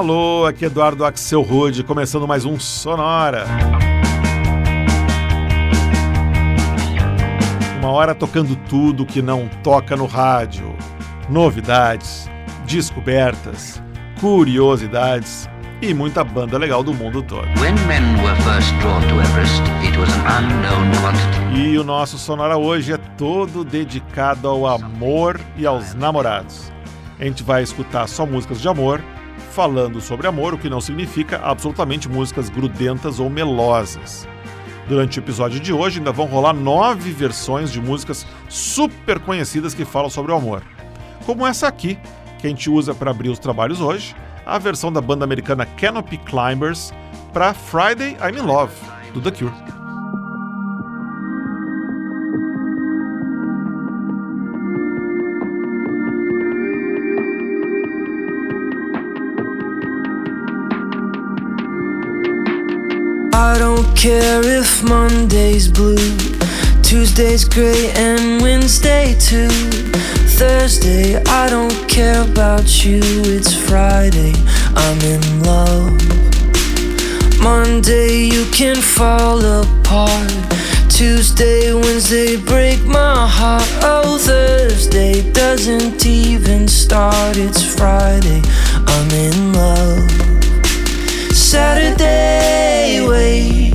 Alô, aqui é Eduardo Axel Rude, começando mais um Sonora. Uma hora tocando tudo que não toca no rádio. Novidades, descobertas, curiosidades e muita banda legal do mundo todo. Everest, e o nosso Sonora hoje é todo dedicado ao amor e aos namorados. A gente vai escutar só músicas de amor, falando sobre amor, o que não significa absolutamente músicas grudentas ou melosas. Durante o episódio de hoje ainda vão rolar nove versões de músicas super conhecidas que falam sobre o amor. Como essa aqui, que a gente usa para abrir os trabalhos hoje, a versão da banda americana Canopy Climbers para Friday I'm in Love, do The Cure. I don't care if Monday's blue, Tuesday's gray, and Wednesday too. Thursday, I don't care about you. It's Friday, I'm in love. Monday, you can fall apart. Tuesday, Wednesday, break my heart. Oh, Thursday doesn't even start. It's Friday, I'm in love. Saturday, wait.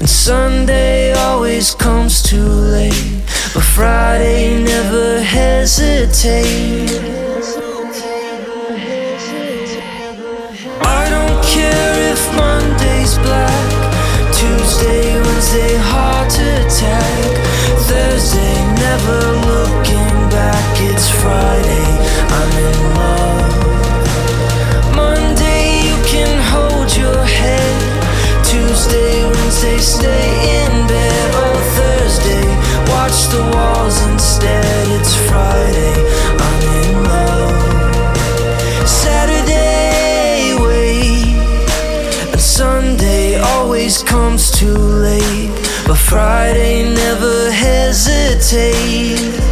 And Sunday always comes too late. But Friday never hesitate. I don't care if Monday's black. Tuesday, Wednesday, heart attack. Thursday, never comes too late. But Friday, never hesitate.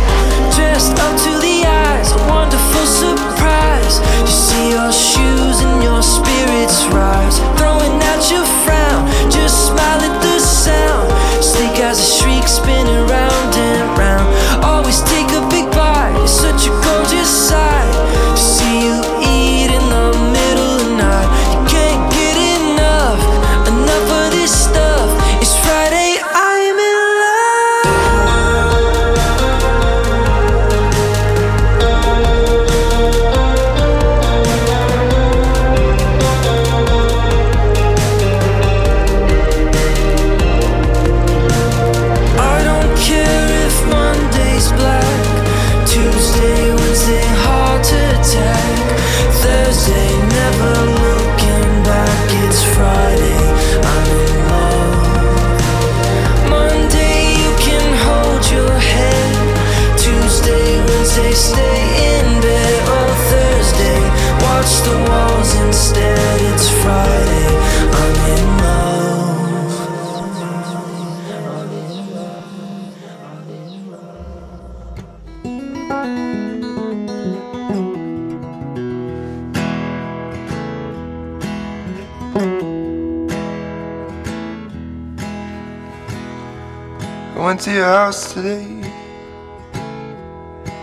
To your house today.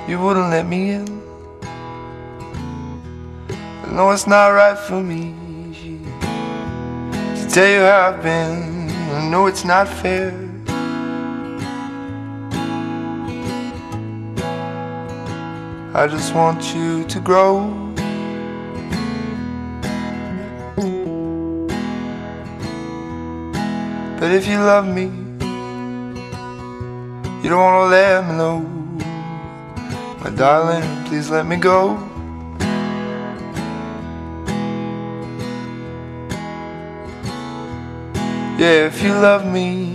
You wouldn't let me in. I know it's not right for me to tell you how I've been. I know it's not fair. I just want you to grow. But if you love me, you don't wanna let me know. My darling, please let me go. Yeah, if you love me,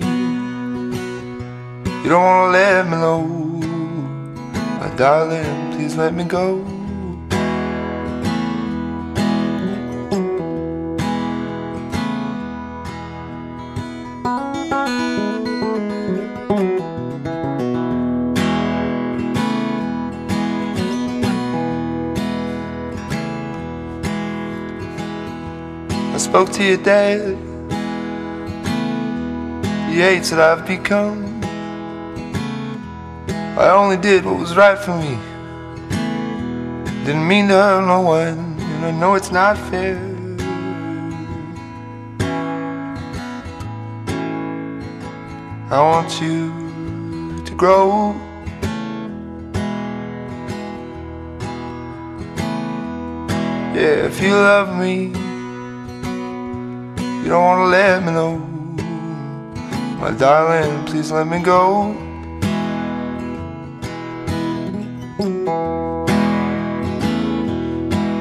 you don't wanna let me know. My darling, please let me go. Spoke to your dad. He hates that I've become. I only did what was right for me. Didn't mean to hurt no one, and I know it's not fair. I want you to grow. Yeah, if you love me, you don't wanna let me know. My darling, please let me go.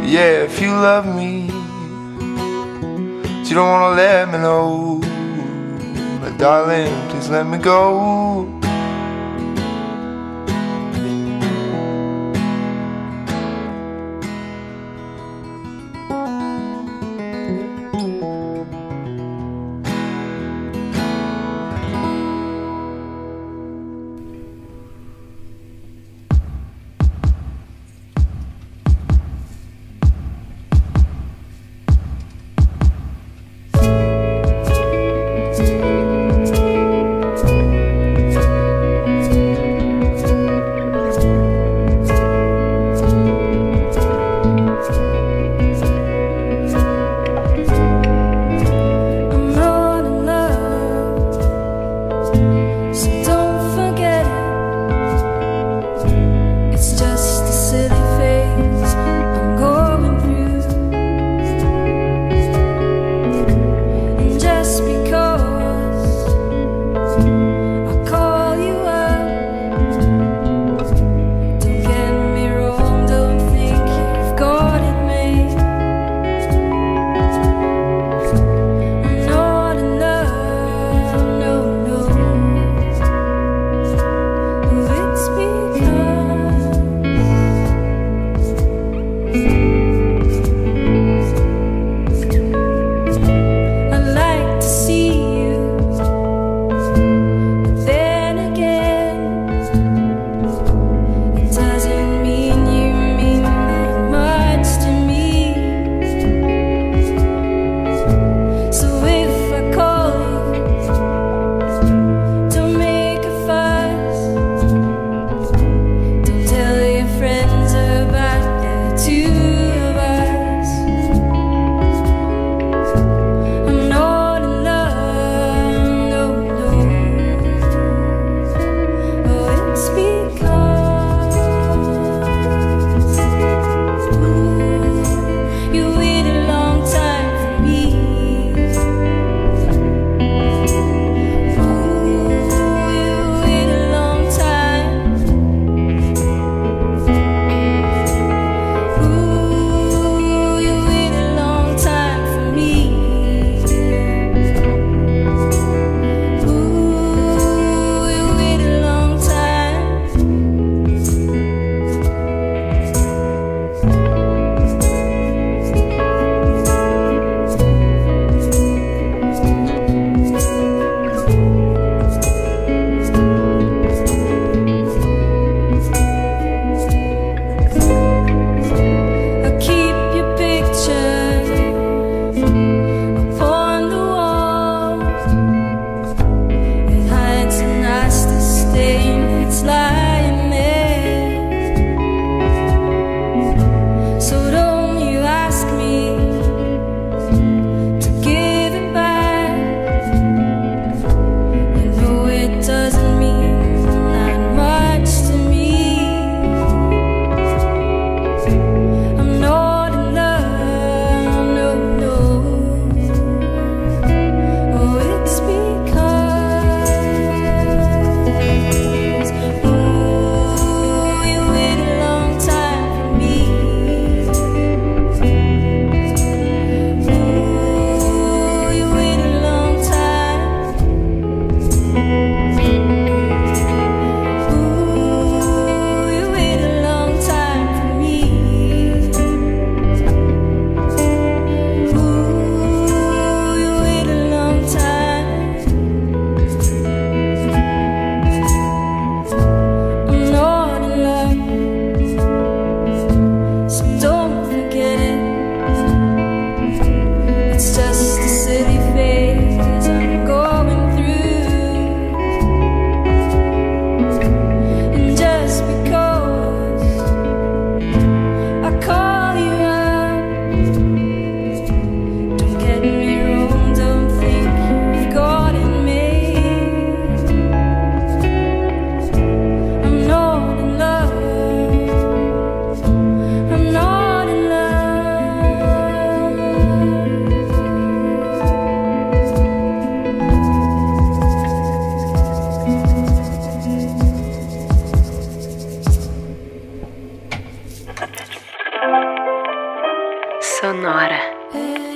Yeah, if you love me, but you don't wanna let me know. My darling, please let me go. Sonora.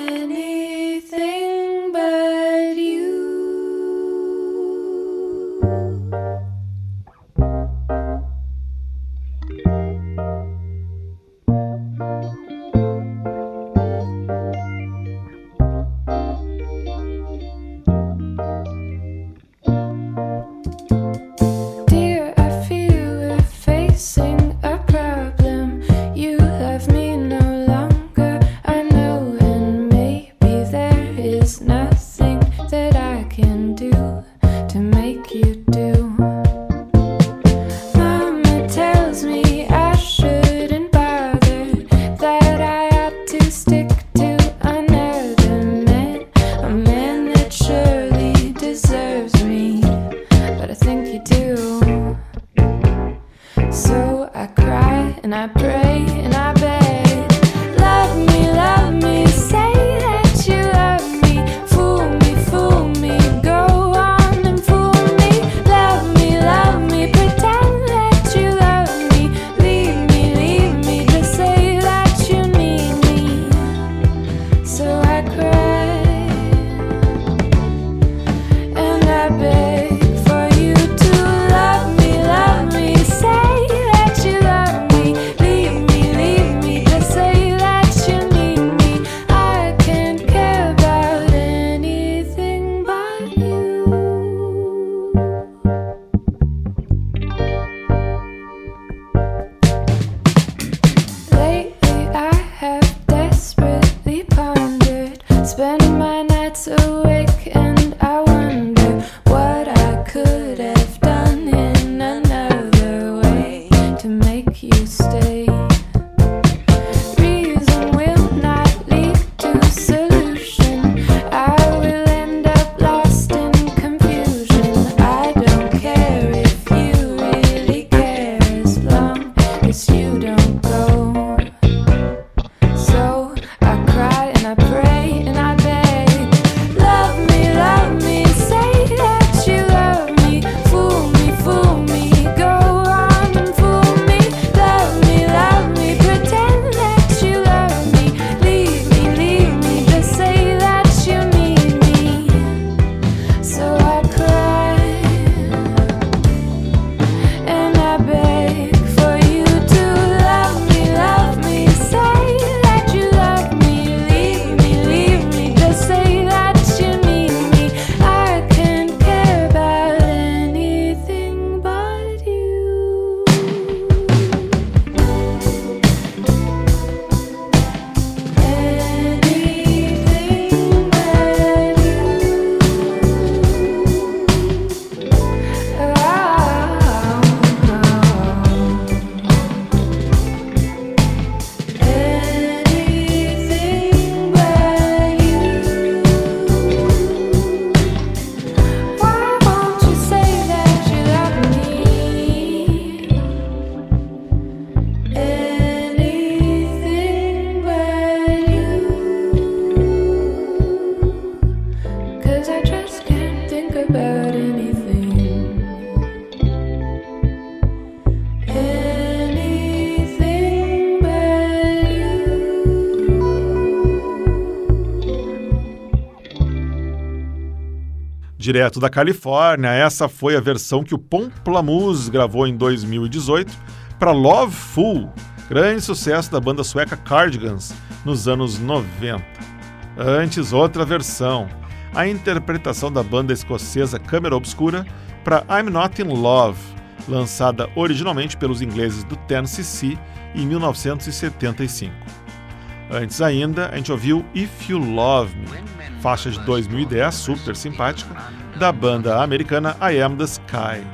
Direto da Califórnia. Essa foi a versão que o Pomplamoose gravou em 2018 para Love Fool, grande sucesso da banda sueca Cardigans nos anos 90. Antes, outra versão, a interpretação da banda escocesa Câmera Obscura para I'm Not in Love, lançada originalmente pelos ingleses do Tennessee em 1975. Antes ainda, a gente ouviu If You Love Me, faixa de 2010, super simpática, da banda americana I Am the Sky.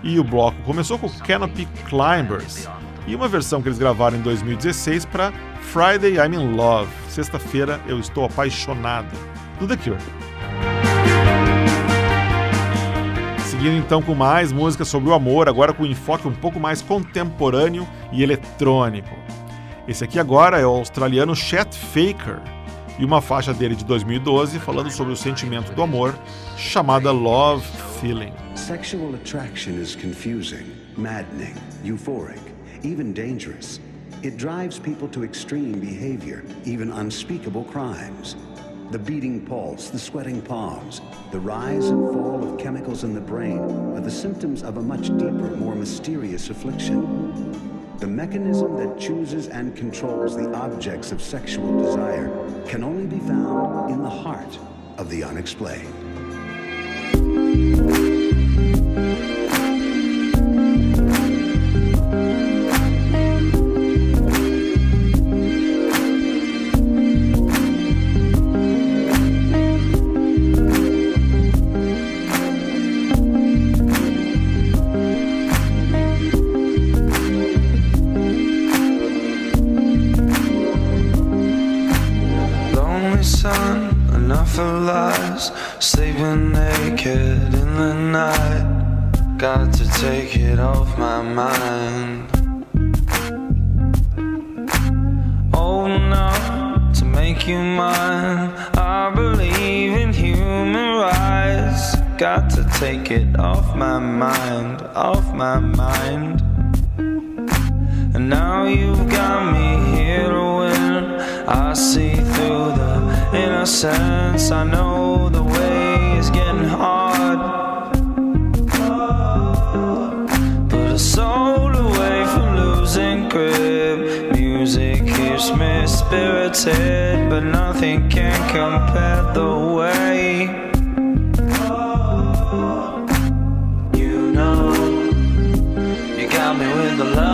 E o bloco começou com Canopy Climbers e uma versão que eles gravaram em 2016 para Friday I'm in Love, sexta-feira eu estou apaixonado, do The Cure. Seguindo então com mais músicas sobre o amor, agora com um enfoque um pouco mais contemporâneo e eletrônico. Esse aqui agora é o australiano Chet Faker e uma faixa dele de 2012 falando sobre o sentimento do amor, chamada Love Feeling. Sexual attraction is confusing, maddening, euphoric, even dangerous. It drives people to extreme behavior, even unspeakable crimes. The beating pulse, the sweating palms, the rise and fall of chemicals in the brain are the symptoms of a much deeper, more mysterious affliction. The mechanism that chooses and controls the objects of sexual desire can only be found in the heart of the unexplained. Take it off my mind, off my mind. And now you've got me here to win. I see through the innocence. I know the way is getting hard. Put a soul away from losing grip. Music keeps me spirited, but nothing can compare the way. Say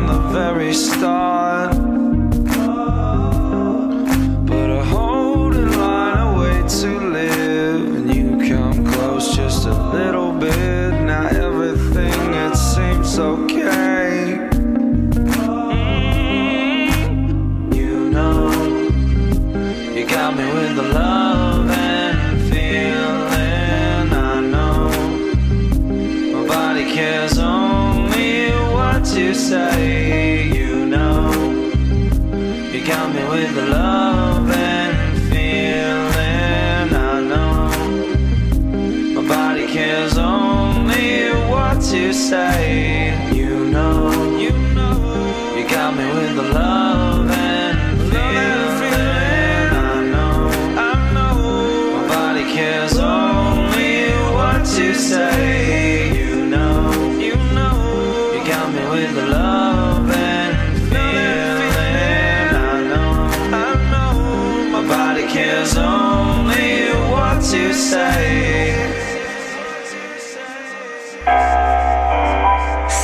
mistaken, the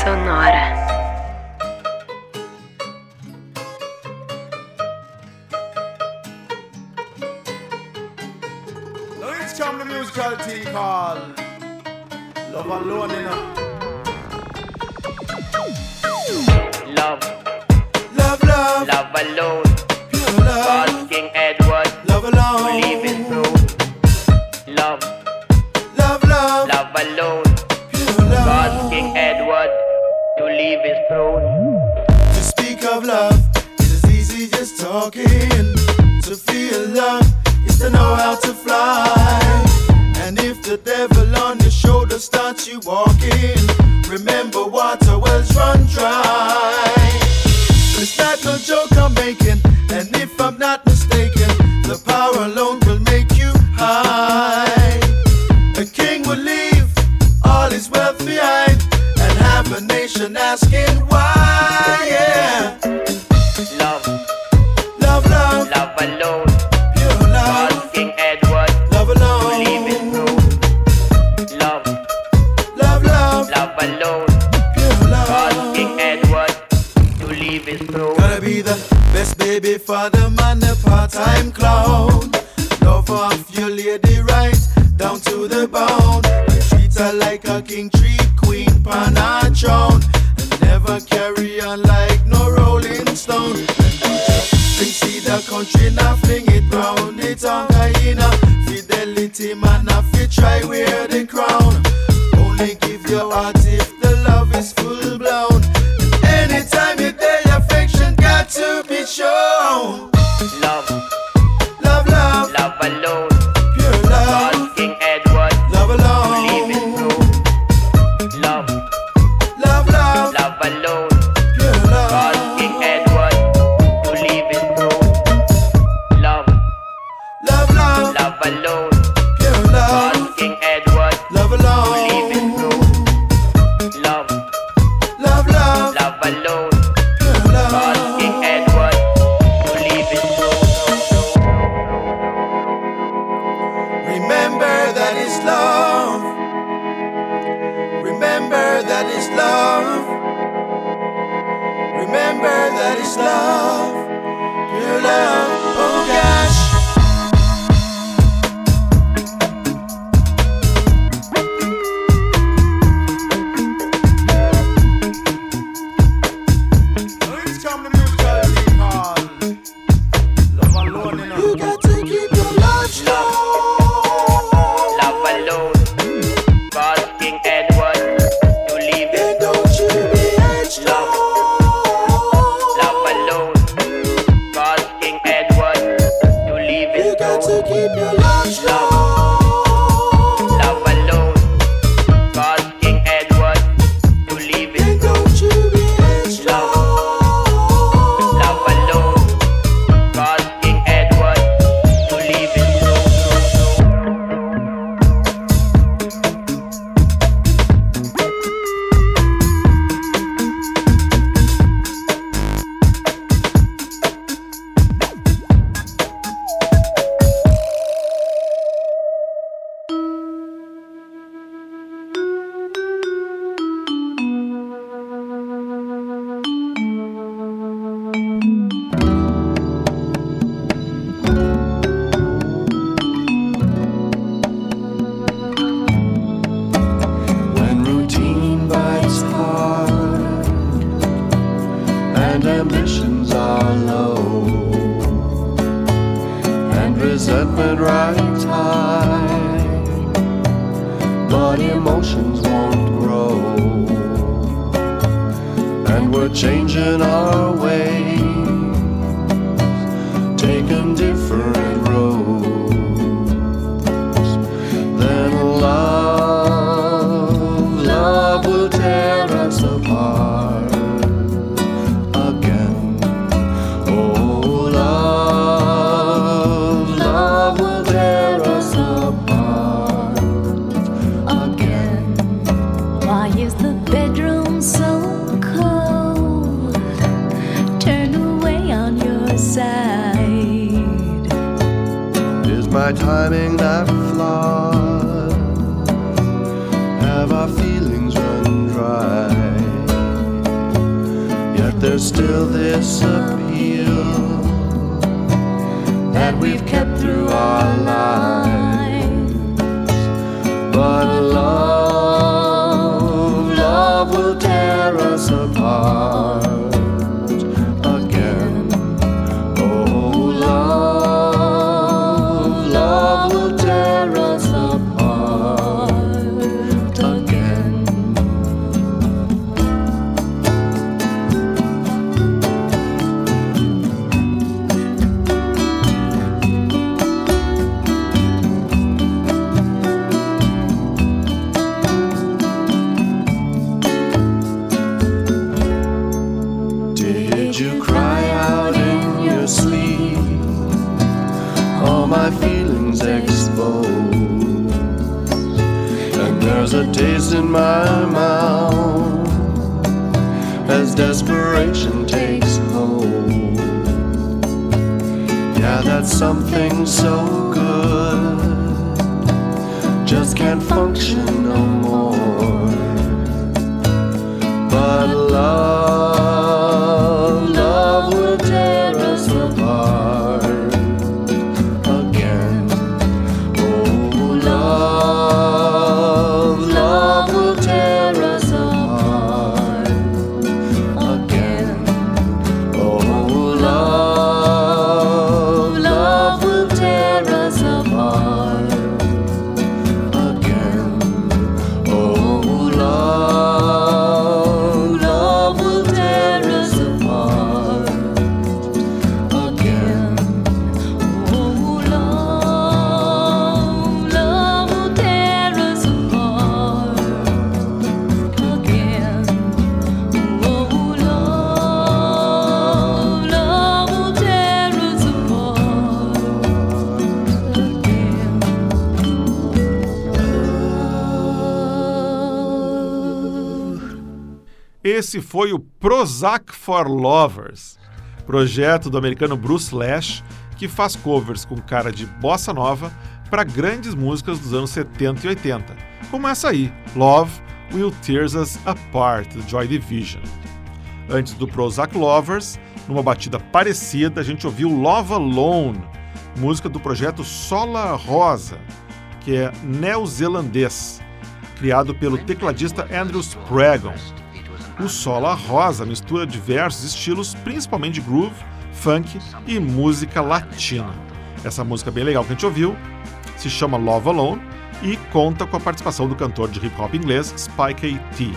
sonora. Let's come the musical thing called Love Alone. Love. Love, love. Love alone. Esse foi o Prozac for Lovers, projeto do americano Bruce Lash, que faz covers com cara de bossa nova para grandes músicas dos anos 70 e 80, como essa aí, Love Will Tears Us Apart, do Joy Division. Antes do Prozac Lovers, numa batida parecida, a gente ouviu Love Alone, música do projeto Sola Rosa, que é neozelandês, criado pelo tecladista Andrew Spragon. O Sola Rosa mistura diversos estilos, principalmente groove, funk e música latina. Essa música bem legal que a gente ouviu se chama Love Alone e conta com a participação do cantor de hip hop inglês Spike A.T.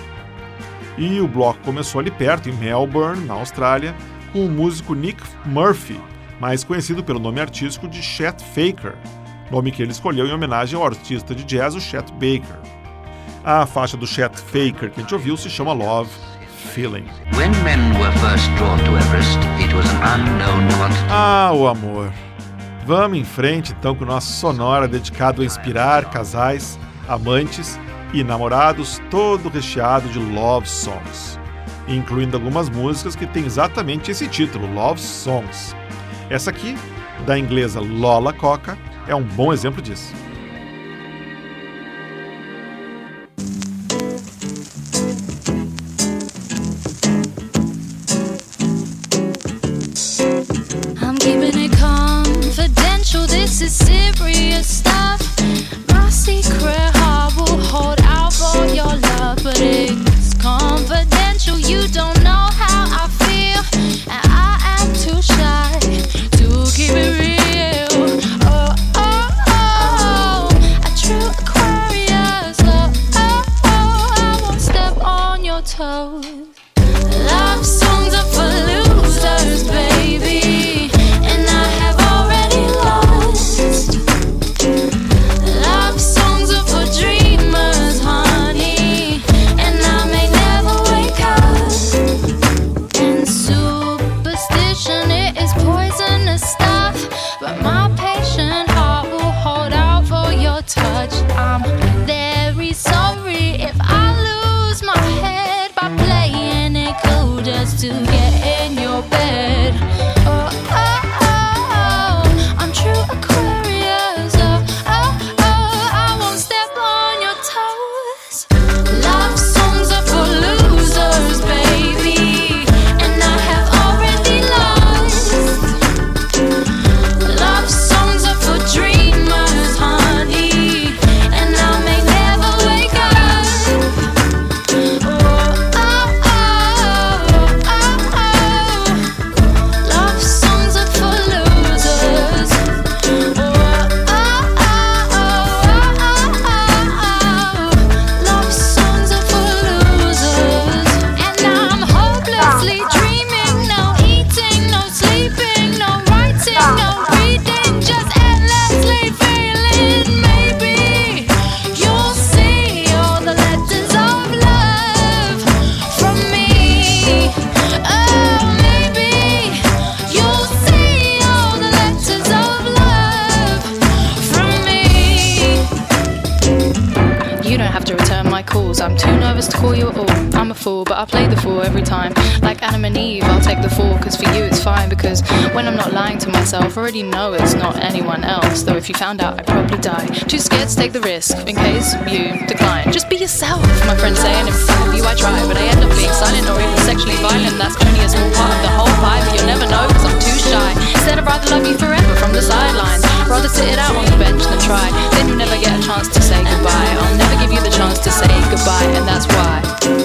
E o bloco começou ali perto, em Melbourne, na Austrália, com o músico Nick Murphy, mais conhecido pelo nome artístico de Chet Faker, nome que ele escolheu em homenagem ao artista de jazz, o Chet Baker. A faixa do Chet Faker que a gente ouviu se chama Love Feeling. Ah, o amor. Vamos em frente então com o nosso sonora dedicado a inspirar casais, amantes e namorados, todo recheado de love songs, incluindo algumas músicas que têm exatamente esse título, Love Songs. Essa aqui, da inglesa Lola Coca, é um bom exemplo disso. Call you at all. I'm a fool, but I play the fool every time. Like Adam and Eve, I'll take the fall, cause for you it's fine. Because when I'm not lying to myself, I already know it's not anyone else. Though if you found out, I'd probably die. Too scared to take the risk, in case you decline. Just be yourself, my friends say, and in front of you I try. But I end up being silent or even sexually violent. That's only a small part of the whole pie, but you'll never know, cause I'm too shy. Instead, I'd rather love you forever from the sidelines. Rather sit it out on the bench than try. Then you'll never get a chance to say goodbye. I'll never give you the chance to say goodbye, and that's why.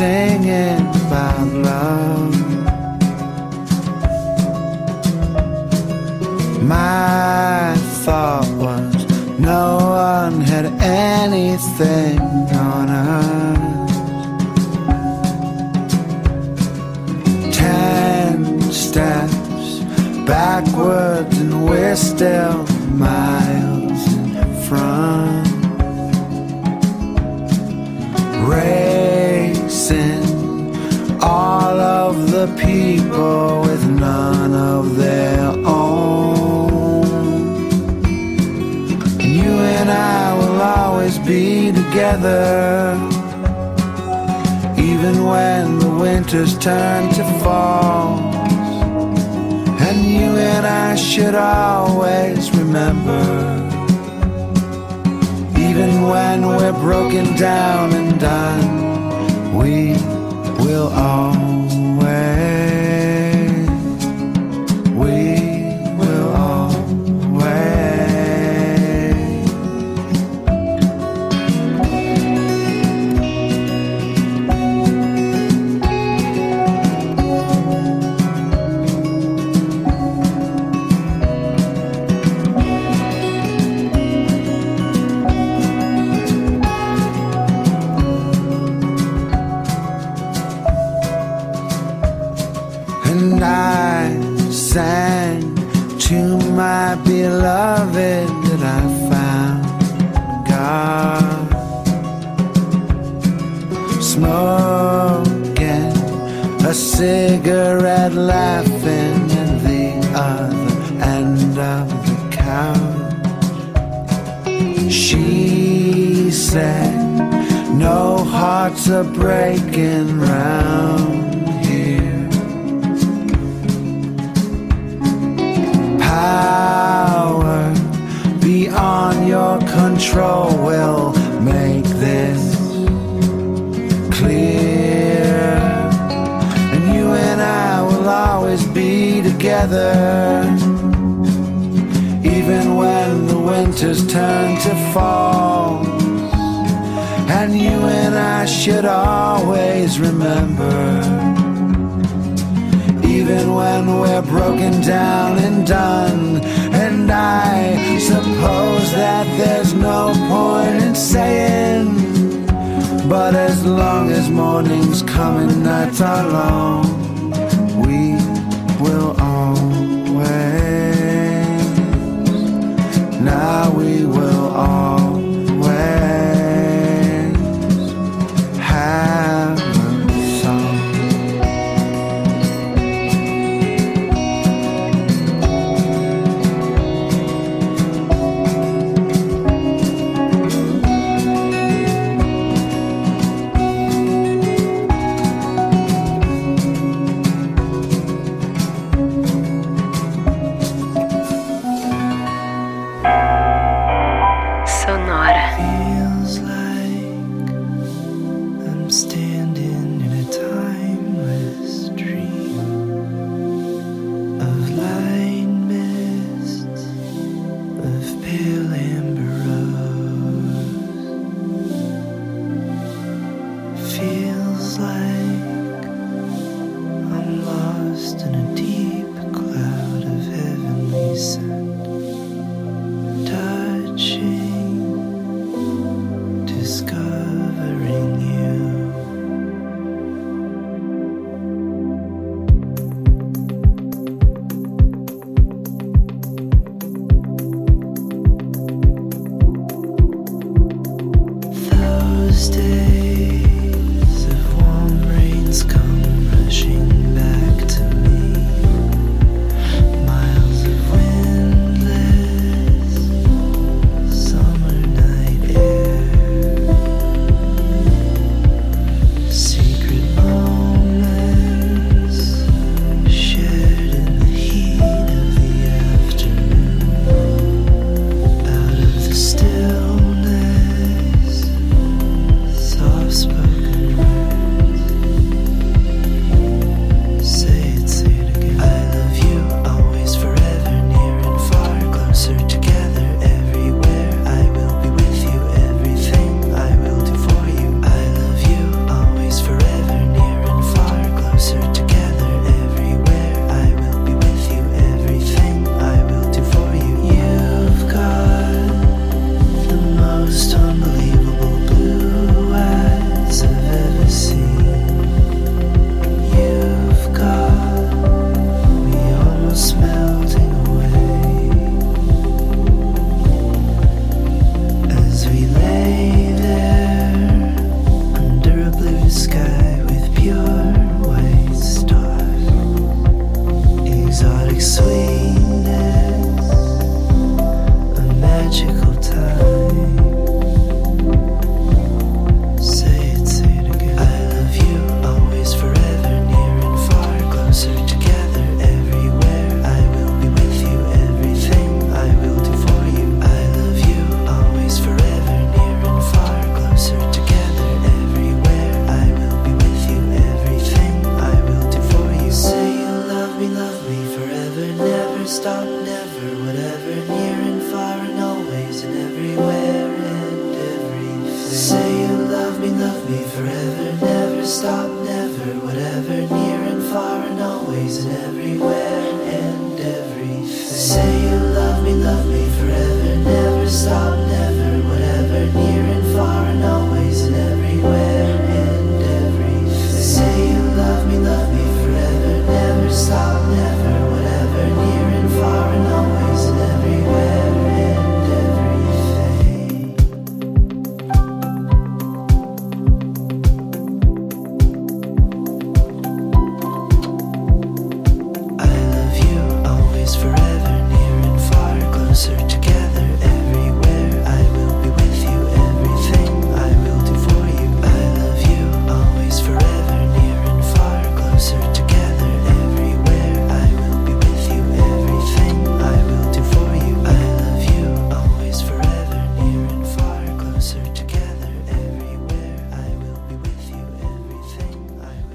singing about love. My thought was no one had anything on us. Ten steps backwards, and we're still together. Even when the winters turn to falls. And you and I should always remember. Even when we're broken down and done, we will always, my beloved that I found God smoking a cigarette, laughing at the other end of the couch. She said, No hearts are breaking round Power beyond your control will make this clear. And you and I will always be together. Even when the winters turn to fall. And you and I should always remember. Even when we're broken down and done. And I suppose that there's no point in saying. But as long as mornings come and nights are long,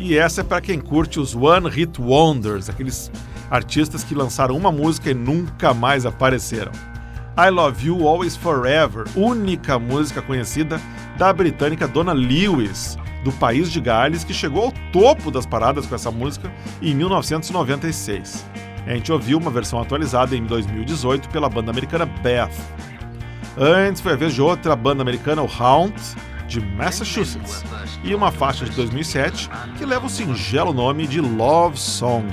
E essa é para quem curte os One Hit Wonders, aqueles artistas que lançaram uma música e nunca mais apareceram. I Love You Always Forever, única música conhecida da britânica Donna Lewis, do país de Gales, que chegou ao topo das paradas com essa música em 1996. A gente ouviu uma versão atualizada em 2018 pela banda americana Beth. Antes foi a vez de outra banda americana, o Hound, de Massachusetts, e uma faixa de 2007 que leva o singelo nome de Love Song,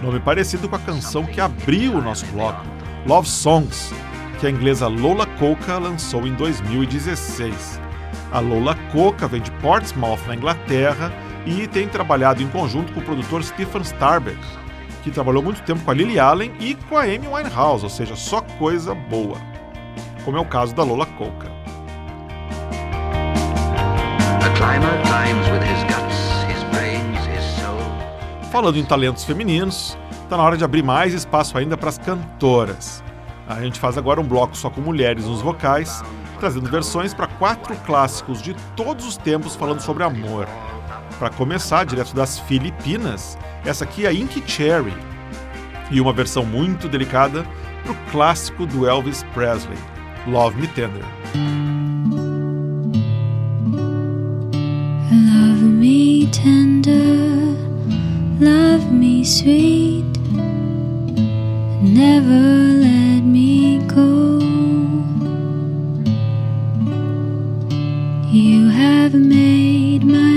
nome parecido com a canção que abriu o nosso bloco, Love Songs, que a inglesa Lola Coca lançou em 2016. A Lola Coca vem de Portsmouth, na Inglaterra, e tem trabalhado em conjunto com o produtor Stephen Starbeck, que trabalhou muito tempo com a Lily Allen e com a Amy Winehouse, ou seja, só coisa boa, como é o caso da Lola Coca. Falando em talentos femininos, está na hora de abrir mais espaço ainda para as cantoras. A gente faz agora um bloco só com mulheres nos vocais, trazendo versões para quatro clássicos de todos os tempos falando sobre amor. Para começar, direto das Filipinas, essa aqui é a Inky Cherry, e uma versão muito delicada para o clássico do Elvis Presley, Love Me Tender. Love me tender, love me sweet, never let me go. You have made my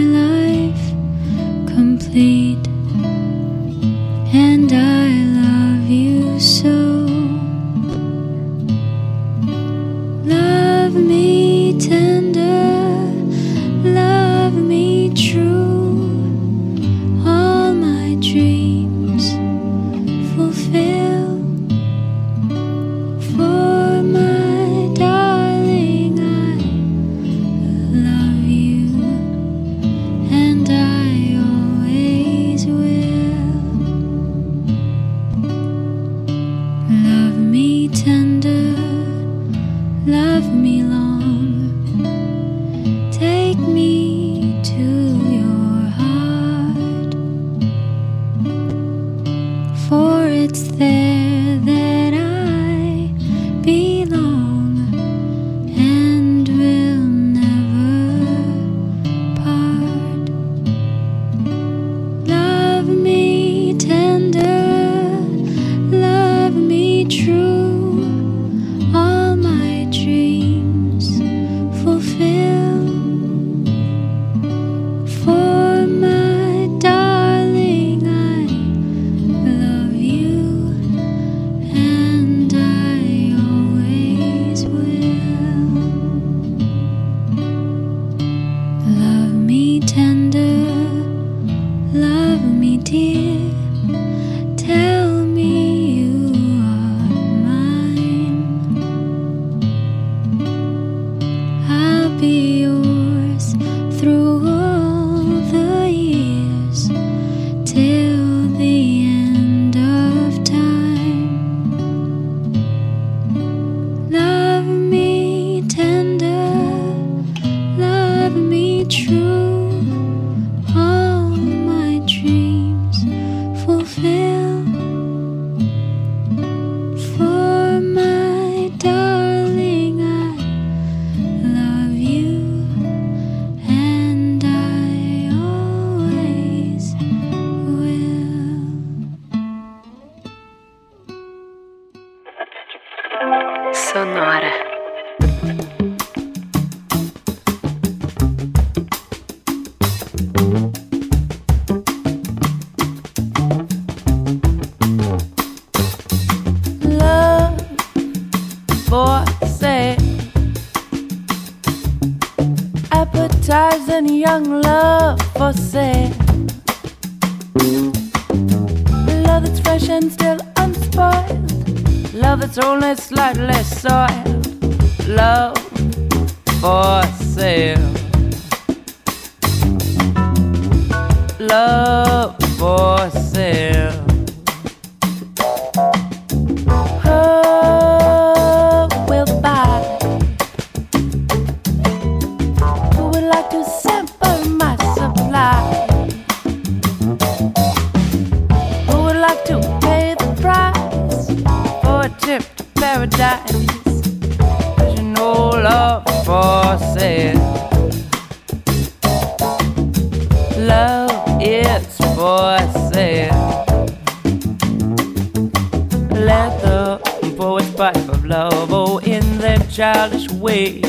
type of love, oh, in their childish way.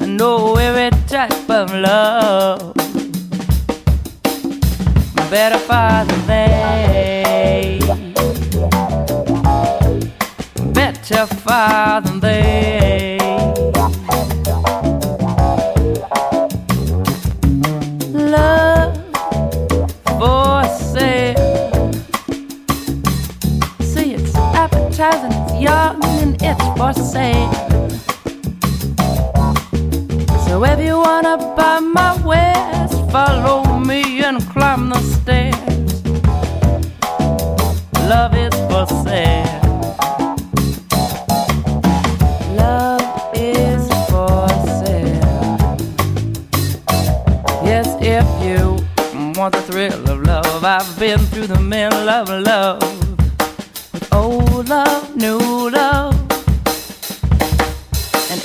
I know every type of love. Better far than they. Better far than they. same. So if you wanna buy my wares, follow me and climb the stairs. Love is for sale. Love is for sale. Yes, if you want the thrill of love, I've been through the mill of love. With old love, new love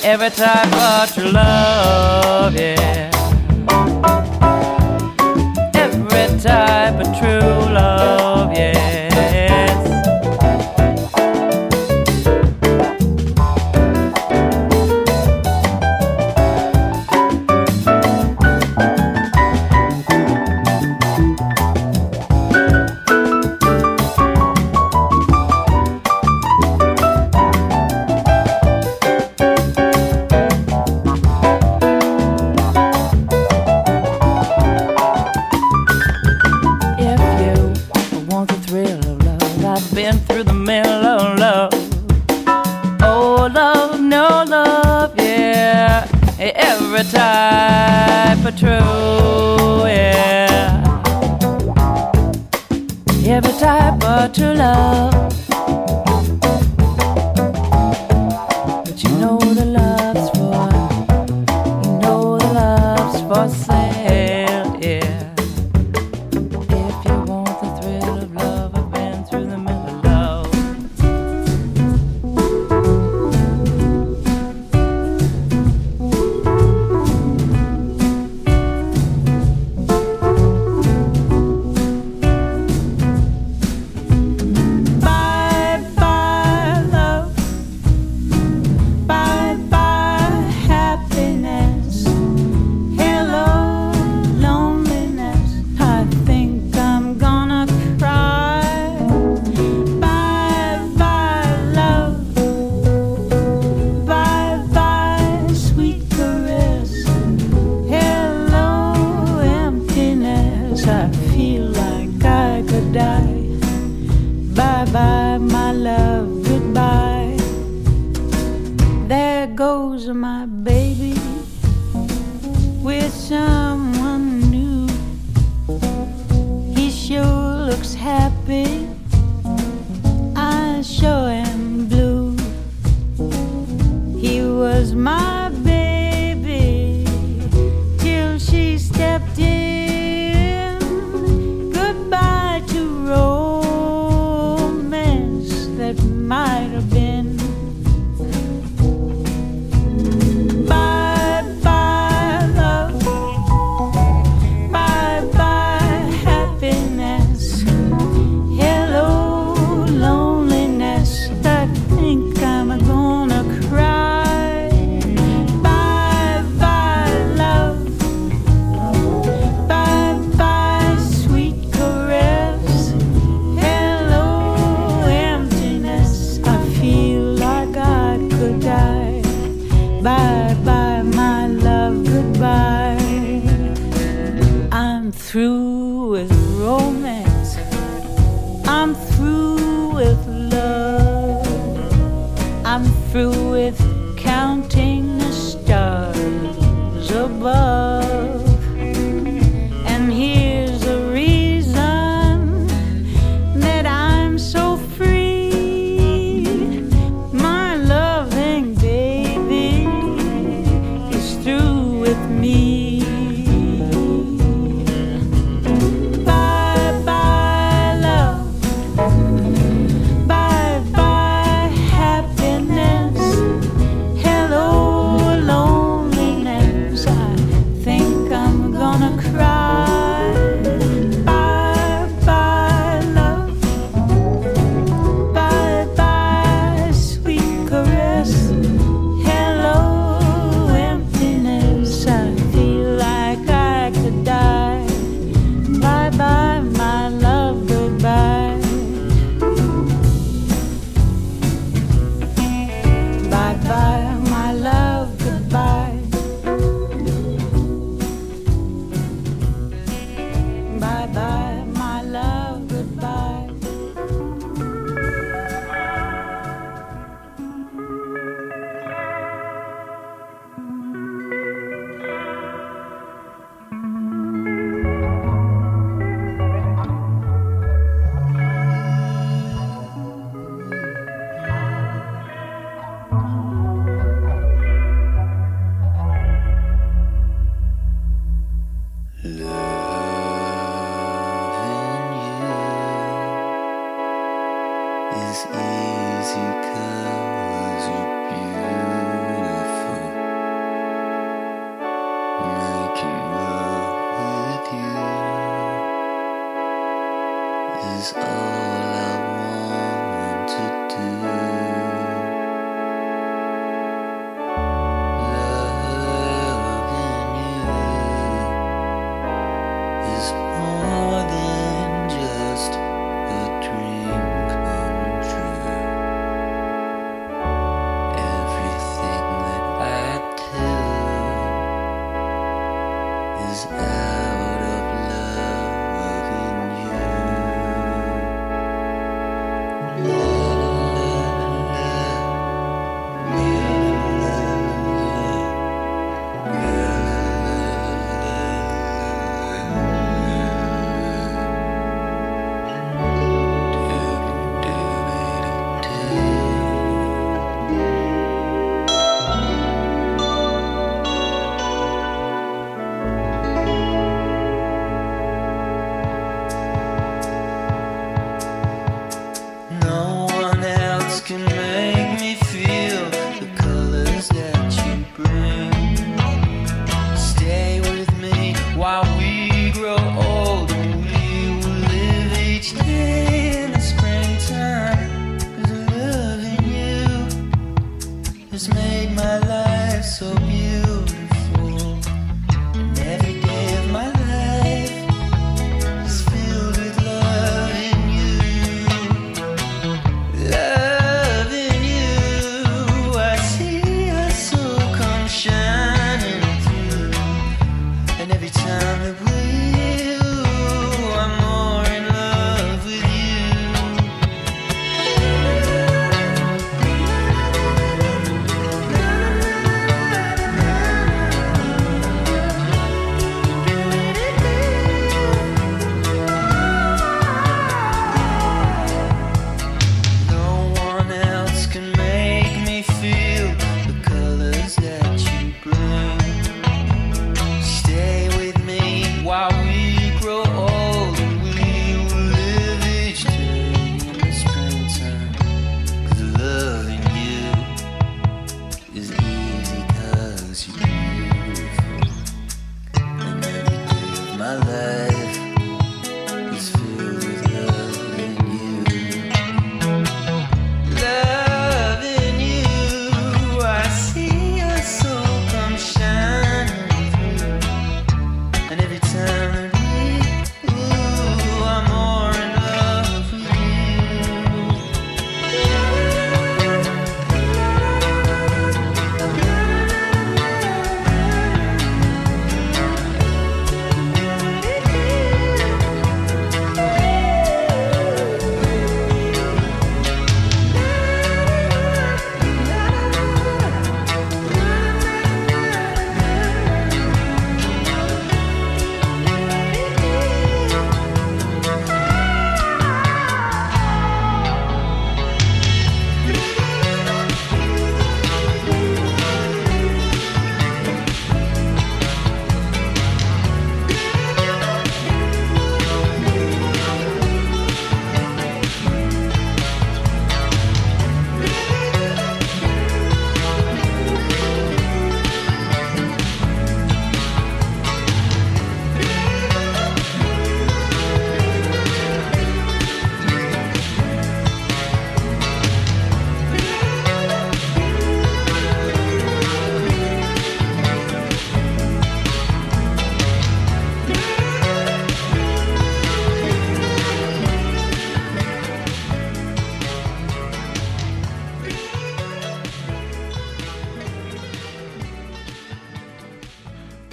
every type of true love, yeah. no love, yeah. Every type of true, yeah. Every type of true love.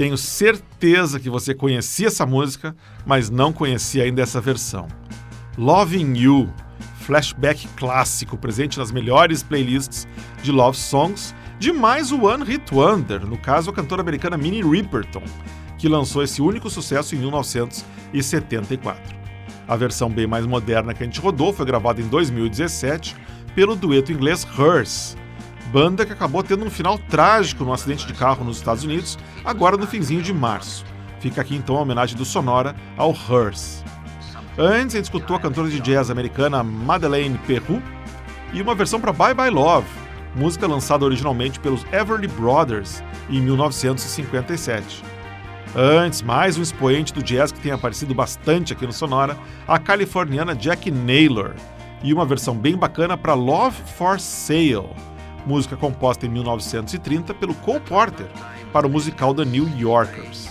Tenho certeza que você conhecia essa música, mas não conhecia ainda essa versão. Loving You, flashback clássico presente nas melhores playlists de love songs de mais o One Hit Wonder, no caso a cantora americana Minnie Riperton, que lançou esse único sucesso em 1974. A versão bem mais moderna que a gente rodou foi gravada em 2017 pelo dueto inglês Hearse, banda que acabou tendo um final trágico num acidente de carro nos Estados Unidos, agora no finzinho de março. Fica aqui então a homenagem do Sonora ao Hearse. Antes, a gente escutou a cantora de jazz americana Madeleine Perrou e uma versão para Bye Bye Love, música lançada originalmente pelos Everly Brothers em 1957. Antes, mais um expoente do jazz que tem aparecido bastante aqui no Sonora, a californiana Jackie Naylor, e uma versão bem bacana para Love for Sale, música composta em 1930 pelo Cole Porter para o musical The New Yorkers.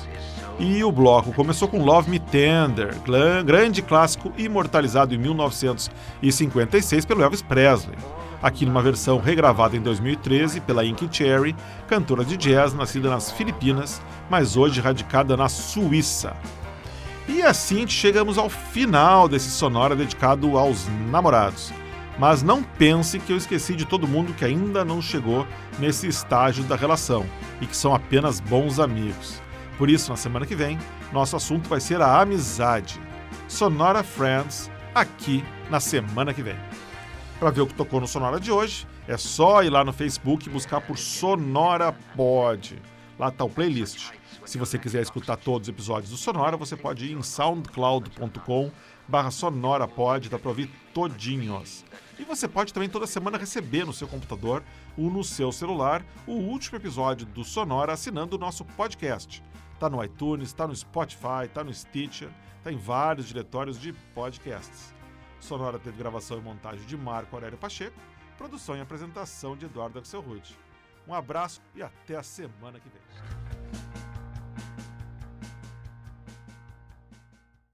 E o bloco começou com Love Me Tender, grande clássico imortalizado em 1956 pelo Elvis Presley. Aqui numa versão regravada em 2013 pela Inky Cherry, cantora de jazz nascida nas Filipinas, mas hoje radicada na Suíça. E assim chegamos ao final desse sonora dedicado aos namorados. Mas não pense que eu esqueci de todo mundo que ainda não chegou nesse estágio da relação e que são apenas bons amigos. Por isso, na semana que vem, nosso assunto vai ser a amizade. Sonora Friends, aqui na semana que vem. Para ver o que tocou no Sonora de hoje, é só ir lá no Facebook e buscar por Sonora Pod. Lá está o playlist. Se você quiser escutar todos os episódios do Sonora, você pode ir em soundcloud.com barra sonorapod, dá para ouvir todinhos. E você pode também toda semana receber no seu computador ou no seu celular o último episódio do Sonora assinando o nosso podcast. Tá no iTunes, tá no Spotify, tá no Stitcher, tá em vários diretórios de podcasts. Sonora teve gravação e montagem de Marco Aurélio Pacheco, produção e apresentação de Eduardo Axel Rude. Um abraço e até a semana que vem.